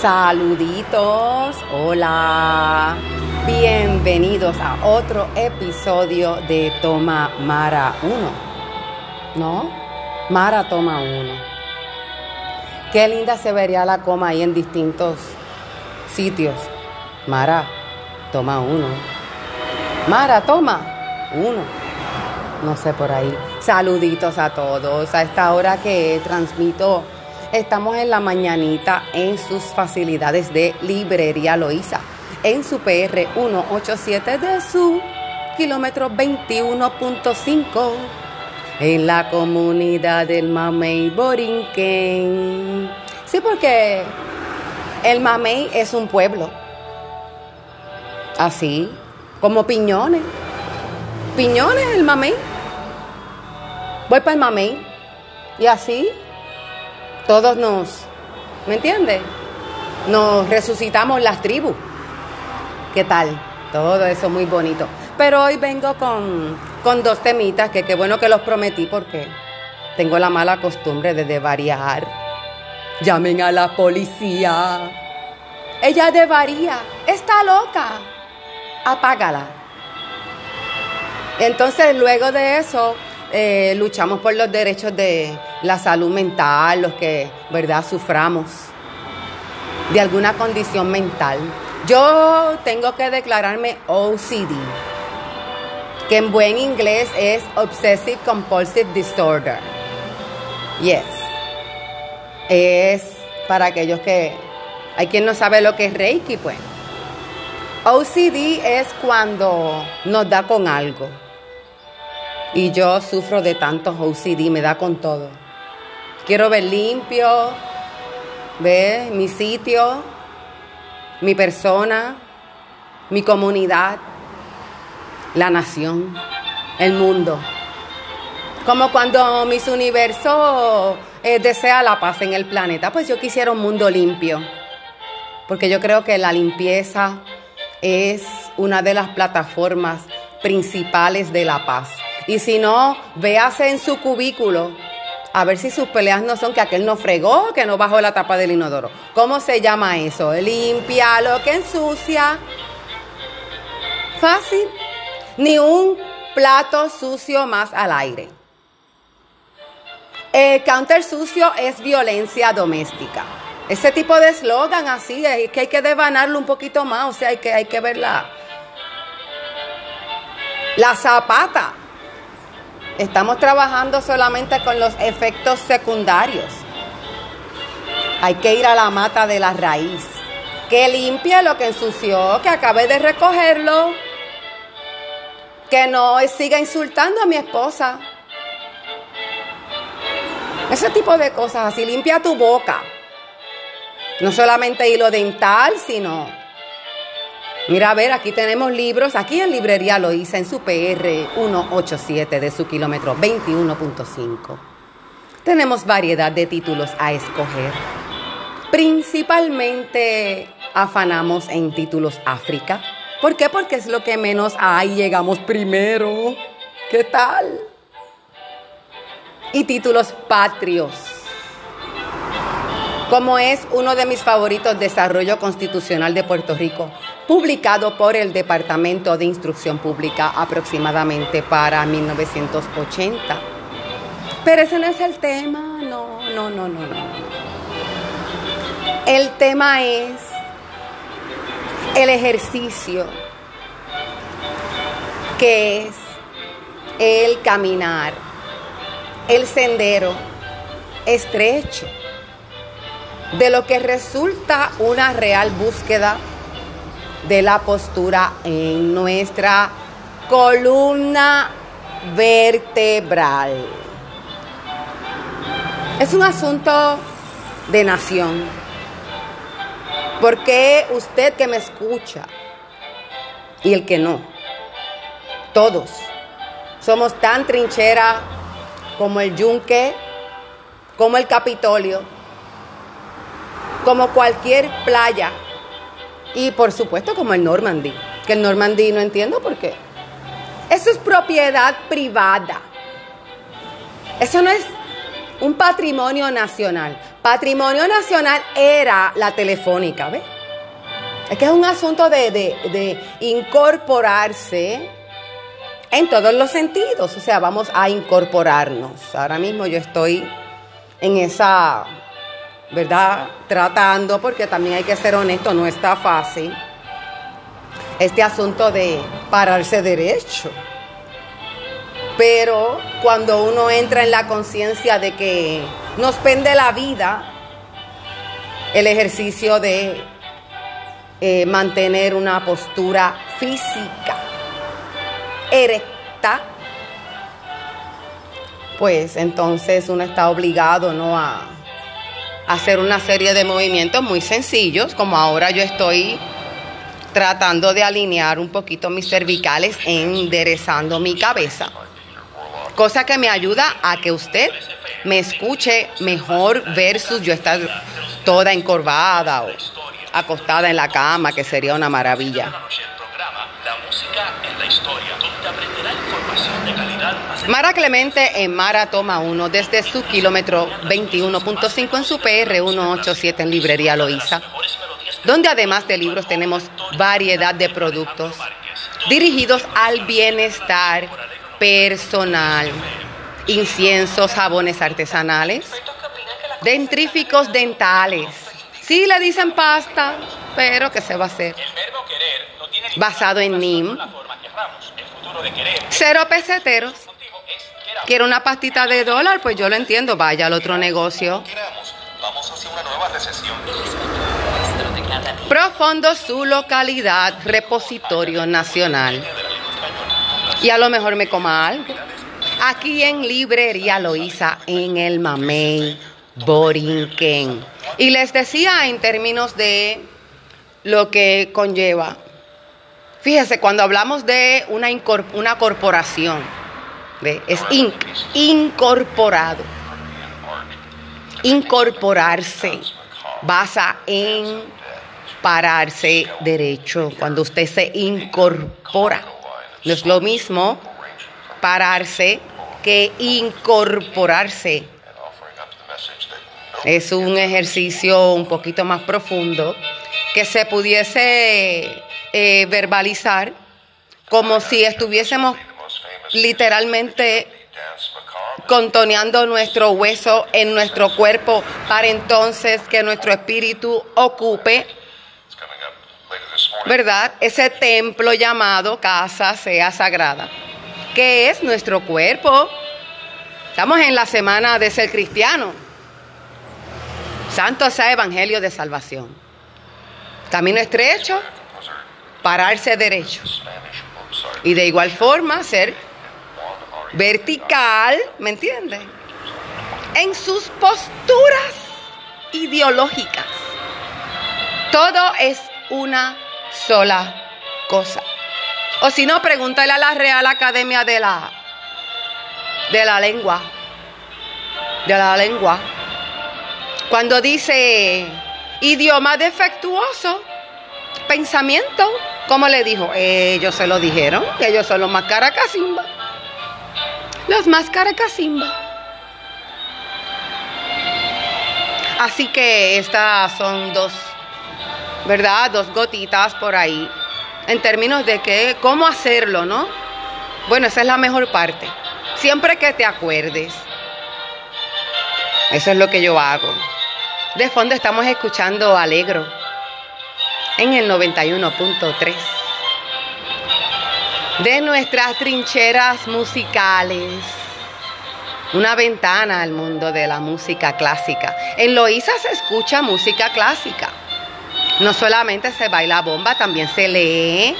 Saluditos, hola. Bienvenidos a otro episodio de Toma Mara 1. ¿No? Mara Toma 1. Qué linda se vería la coma ahí en distintos sitios. Mara, toma uno. Mara, toma uno. No sé por ahí. Saluditos a todos. A esta hora que transmito Estamos en la mañanita en sus facilidades de Librería Loíza, en su PR 187 de su kilómetro 21.5, en la comunidad del Mamey Borinquen. Sí, porque el Mamey es un pueblo, así como Piñones. Piñones, el Mamey. Voy para el Mamey. Y así todos nos, ¿me entiendes? Nos resucitamos las tribus. ¿Qué tal? Todo eso muy bonito. Pero hoy vengo con, con dos temitas que qué bueno que los prometí porque tengo la mala costumbre de variar. Llamen a la policía. Ella devaría. Está loca. Apágala. Entonces, luego de eso, eh, luchamos por los derechos de la salud mental, los que, ¿verdad?, suframos de alguna condición mental. Yo tengo que declararme OCD, que en buen inglés es Obsessive Compulsive Disorder. Yes. Es para aquellos que hay quien no sabe lo que es Reiki, pues. OCD es cuando nos da con algo. Y yo sufro de tantos OCD, me da con todo. Quiero ver limpio, ver mi sitio, mi persona, mi comunidad, la nación, el mundo. Como cuando mis universo eh, desea la paz en el planeta, pues yo quisiera un mundo limpio. Porque yo creo que la limpieza es una de las plataformas principales de la paz. Y si no, véase en su cubículo a ver si sus peleas no son que aquel no fregó, que no bajó la tapa del inodoro. ¿Cómo se llama eso? Limpia lo que ensucia. Fácil. Ni un plato sucio más al aire. El counter sucio es violencia doméstica. Ese tipo de eslogan así, es que hay que devanarlo un poquito más, o sea, hay que, hay que ver la, la zapata. Estamos trabajando solamente con los efectos secundarios. Hay que ir a la mata de la raíz. Que limpie lo que ensució, que acabe de recogerlo. Que no siga insultando a mi esposa. Ese tipo de cosas así. Limpia tu boca. No solamente hilo dental, sino Mira, a ver, aquí tenemos libros. Aquí en Librería lo hice en su PR 187 de su kilómetro 21.5. Tenemos variedad de títulos a escoger. Principalmente afanamos en títulos África. ¿Por qué? Porque es lo que menos hay. Llegamos primero. ¿Qué tal? Y títulos patrios como es uno de mis favoritos, Desarrollo Constitucional de Puerto Rico, publicado por el Departamento de Instrucción Pública aproximadamente para 1980. Pero ese no es el tema, no, no, no, no, no. El tema es el ejercicio, que es el caminar, el sendero estrecho, de lo que resulta una real búsqueda de la postura en nuestra columna vertebral. Es un asunto de nación. Porque usted que me escucha y el que no, todos somos tan trinchera como el yunque, como el Capitolio, como cualquier playa y por supuesto como el Normandy, que el Normandy no entiendo por qué. Eso es propiedad privada. Eso no es un patrimonio nacional. Patrimonio nacional era la telefónica, ¿ves? Es que es un asunto de, de incorporarse en todos los sentidos, o sea, vamos a incorporarnos. Ahora mismo yo estoy en esa, ¿verdad? Tratando, porque también hay que ser honesto, no está fácil, este asunto de pararse derecho. Pero cuando uno entra en la conciencia de que nos pende la vida, el ejercicio de eh, mantener una postura física erecta, pues entonces uno está obligado ¿no? a, a hacer una serie de movimientos muy sencillos, como ahora yo estoy tratando de alinear un poquito mis cervicales, enderezando mi cabeza cosa que me ayuda a que usted me escuche mejor versus yo estar toda encorvada o acostada en la cama, que sería una maravilla. Mara Clemente en Mara Toma 1 desde su kilómetro 21.5 en su PR 187 en Librería Loíza, donde además de libros tenemos variedad de productos dirigidos al bienestar personal, inciensos, jabones artesanales, dentríficos dentales. Sí le dicen pasta, pero ¿qué se va a hacer? Basado en NIM. Cero peseteros. Quiero una pastita de dólar, pues yo lo entiendo, vaya al otro negocio. Profundo su localidad, repositorio nacional y a lo mejor me coma algo. Aquí en Librería Loíza, en el Mamey, Borinquen. Y les decía en términos de lo que conlleva. Fíjese, cuando hablamos de una, una corporación, es incorporado. Incorporarse basa en pararse derecho. Cuando usted se incorpora no es lo mismo pararse que incorporarse. Es un ejercicio un poquito más profundo que se pudiese eh, verbalizar como si estuviésemos literalmente contoneando nuestro hueso en nuestro cuerpo para entonces que nuestro espíritu ocupe ¿verdad? Ese templo llamado casa sea sagrada, que es nuestro cuerpo. Estamos en la semana de ser cristiano. Santo sea Evangelio de Salvación. Camino estrecho, pararse derecho. Y de igual forma ser vertical, ¿me entiende? En sus posturas ideológicas. Todo es una sola cosa. O si no, pregúntale a la Real Academia de la, de la Lengua. De la lengua. Cuando dice idioma defectuoso, pensamiento, ¿cómo le dijo? Ellos se lo dijeron, ellos son los más caracasimba. Los más caracasimba. Así que estas son dos ¿verdad? Dos gotitas por ahí. En términos de que, cómo hacerlo, ¿no? Bueno, esa es la mejor parte. Siempre que te acuerdes. Eso es lo que yo hago. De fondo estamos escuchando Alegro en el 91.3. De nuestras trincheras musicales. Una ventana al mundo de la música clásica. En Loíza se escucha música clásica. No solamente se baila bomba, también se lee,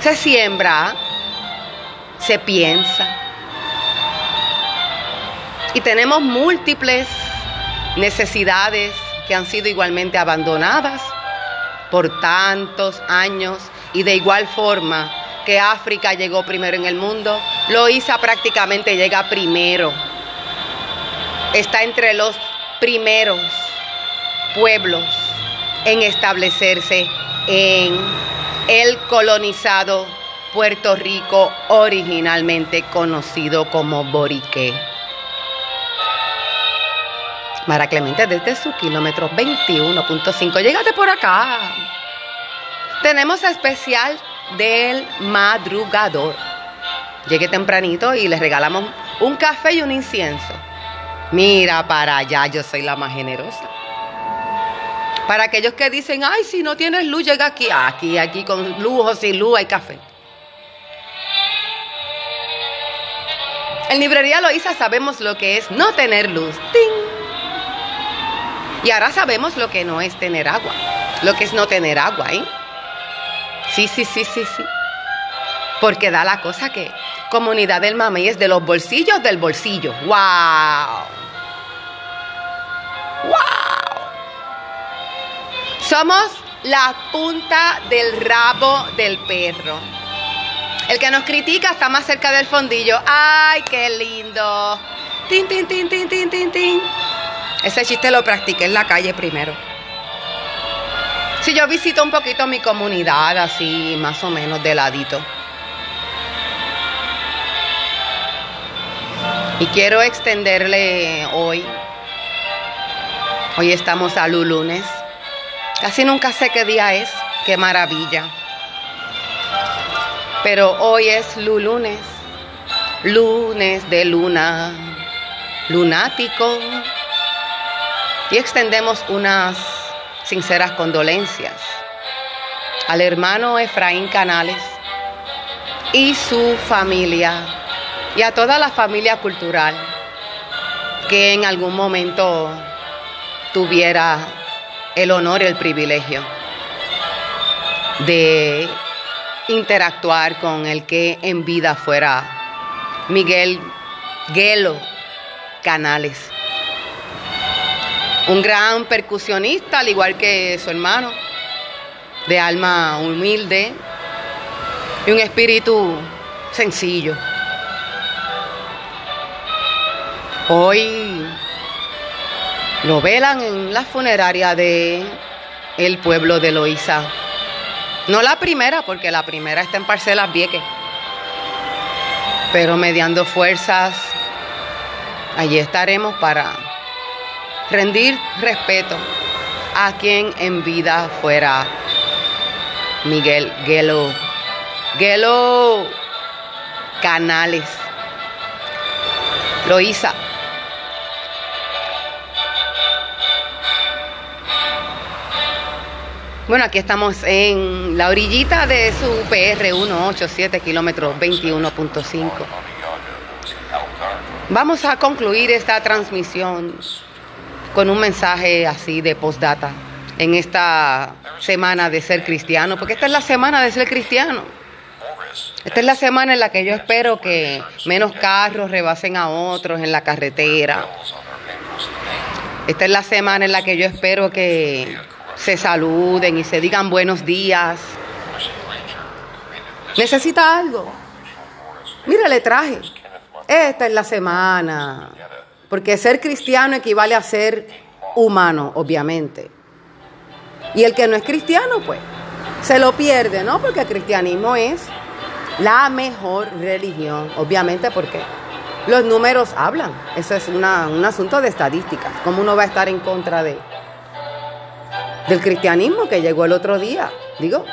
se siembra, se piensa. Y tenemos múltiples necesidades que han sido igualmente abandonadas por tantos años y de igual forma que África llegó primero en el mundo, Loíza prácticamente llega primero. Está entre los primeros pueblos en establecerse en el colonizado Puerto Rico, originalmente conocido como Borique. Mara Clemente desde su kilómetro 21.5. Llégate por acá. Tenemos especial del madrugador. Llegué tempranito y les regalamos un café y un incienso. Mira para allá, yo soy la más generosa. Para aquellos que dicen, ay, si no tienes luz, llega aquí. Aquí, aquí, con luz o sin luz hay café. En librería Loíza sabemos lo que es no tener luz. ¡Ting! Y ahora sabemos lo que no es tener agua. Lo que es no tener agua, ¿eh? Sí, sí, sí, sí, sí. Porque da la cosa que comunidad del mamey es de los bolsillos del bolsillo. ¡Wow! ¡Wow! Somos la punta del rabo del perro. El que nos critica está más cerca del fondillo. ¡Ay, qué lindo! ¡Tin, tin, tin, tin, tin, tin, tin! Ese chiste lo practiqué en la calle primero. Si yo visito un poquito mi comunidad, así más o menos de ladito. Y quiero extenderle hoy. Hoy estamos a lunes. Casi nunca sé qué día es. Qué maravilla. Pero hoy es lunes. Lunes de luna. Lunático y extendemos unas sinceras condolencias. Al hermano Efraín Canales y su familia y a toda la familia cultural que en algún momento tuviera el honor y el privilegio de interactuar con el que en vida fuera Miguel Gelo Canales un gran percusionista, al igual que su hermano, de alma humilde y un espíritu sencillo. Hoy lo velan en la funeraria de el pueblo de Loíza. No la primera, porque la primera está en Parcelas Vieques. Pero mediando fuerzas, allí estaremos para rendir respeto a quien en vida fuera Miguel Gelo. Gelo Canales. Loíza. Bueno, aquí estamos en la orillita de su PR 187 kilómetros 21.5. Vamos a concluir esta transmisión con un mensaje así de postdata en esta semana de ser cristiano, porque esta es la semana de ser cristiano. Esta es la semana en la que yo espero que menos carros rebasen a otros en la carretera. Esta es la semana en la que yo espero que se saluden y se digan buenos días. ¿Necesita algo? Mira, le traje. Esta es la semana porque ser cristiano equivale a ser humano, obviamente. Y el que no es cristiano, pues, se lo pierde, ¿no? Porque el cristianismo es la mejor religión, obviamente porque los números hablan. Eso es un asunto de estadísticas. ¿Cómo uno va a estar en contra de del cristianismo que llegó el otro día? Digo,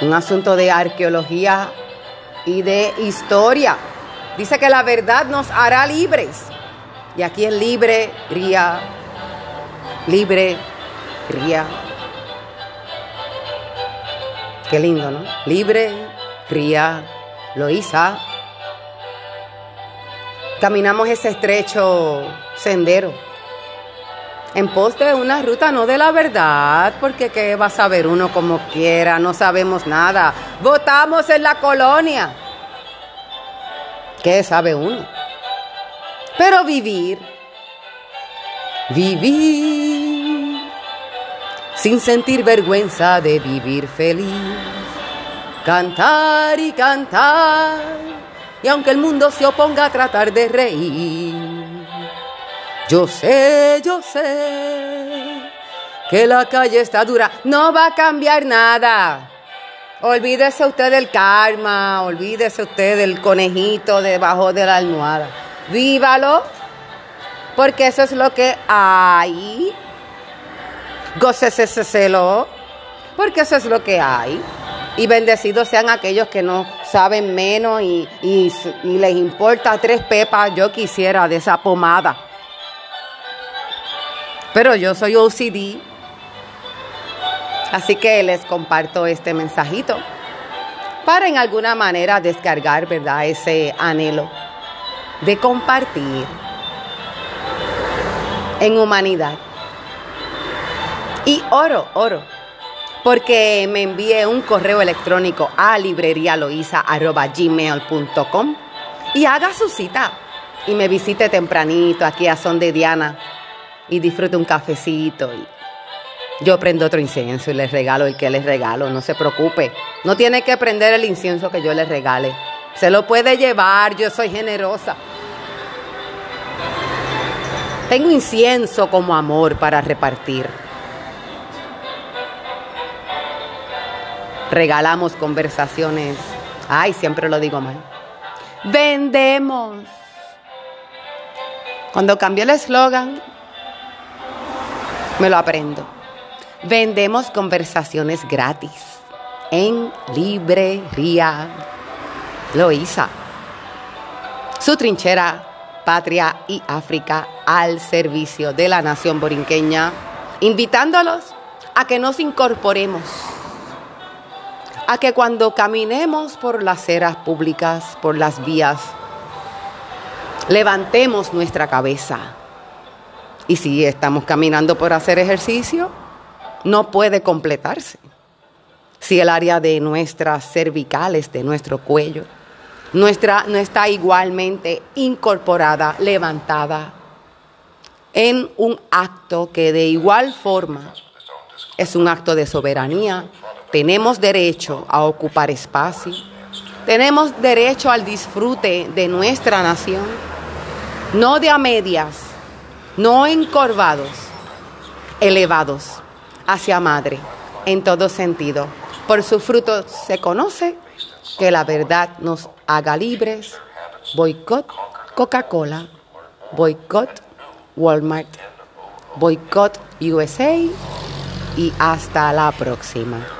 un asunto de arqueología y de historia. Dice que la verdad nos hará libres. Y aquí es libre, ría, libre, ría. Qué lindo, ¿no? Libre, ría, Loíza. Caminamos ese estrecho sendero en pos de una ruta no de la verdad, porque qué va a saber uno como quiera, no sabemos nada. Votamos en la colonia. ¿Qué sabe uno? Pero vivir, vivir, sin sentir vergüenza de vivir feliz, cantar y cantar, y aunque el mundo se oponga a tratar de reír, yo sé, yo sé que la calle está dura, no va a cambiar nada. Olvídese usted del karma, olvídese usted del conejito debajo de la almohada. Vívalo, Porque eso es lo que hay. Góceselo. Porque eso es lo que hay. Y bendecidos sean aquellos que no saben menos y, y les importa tres pepas. Yo quisiera de esa pomada. Pero yo soy OCD. Así que les comparto este mensajito para en alguna manera descargar, ¿verdad? Ese anhelo de compartir en humanidad. Y oro, oro, porque me envié un correo electrónico a librerialoisa.gmail.com y haga su cita y me visite tempranito aquí a Son de Diana y disfrute un cafecito y yo prendo otro incienso y les regalo el que les regalo, no se preocupe. No tiene que prender el incienso que yo les regale. Se lo puede llevar, yo soy generosa. Tengo incienso como amor para repartir. Regalamos conversaciones. Ay, siempre lo digo mal. Vendemos. Cuando cambié el eslogan, me lo aprendo. Vendemos conversaciones gratis en Librería Loíza. Su trinchera, patria y África al servicio de la nación borinqueña, invitándolos a que nos incorporemos, a que cuando caminemos por las ceras públicas, por las vías, levantemos nuestra cabeza. Y si estamos caminando por hacer ejercicio, no puede completarse si el área de nuestras cervicales, de nuestro cuello, nuestra, no está igualmente incorporada, levantada en un acto que de igual forma es un acto de soberanía. Tenemos derecho a ocupar espacio, tenemos derecho al disfrute de nuestra nación, no de a medias, no encorvados, elevados hacia madre, en todo sentido. Por su fruto se conoce que la verdad nos haga libres. Boicot Coca-Cola, boicot Walmart, boicot USA y hasta la próxima.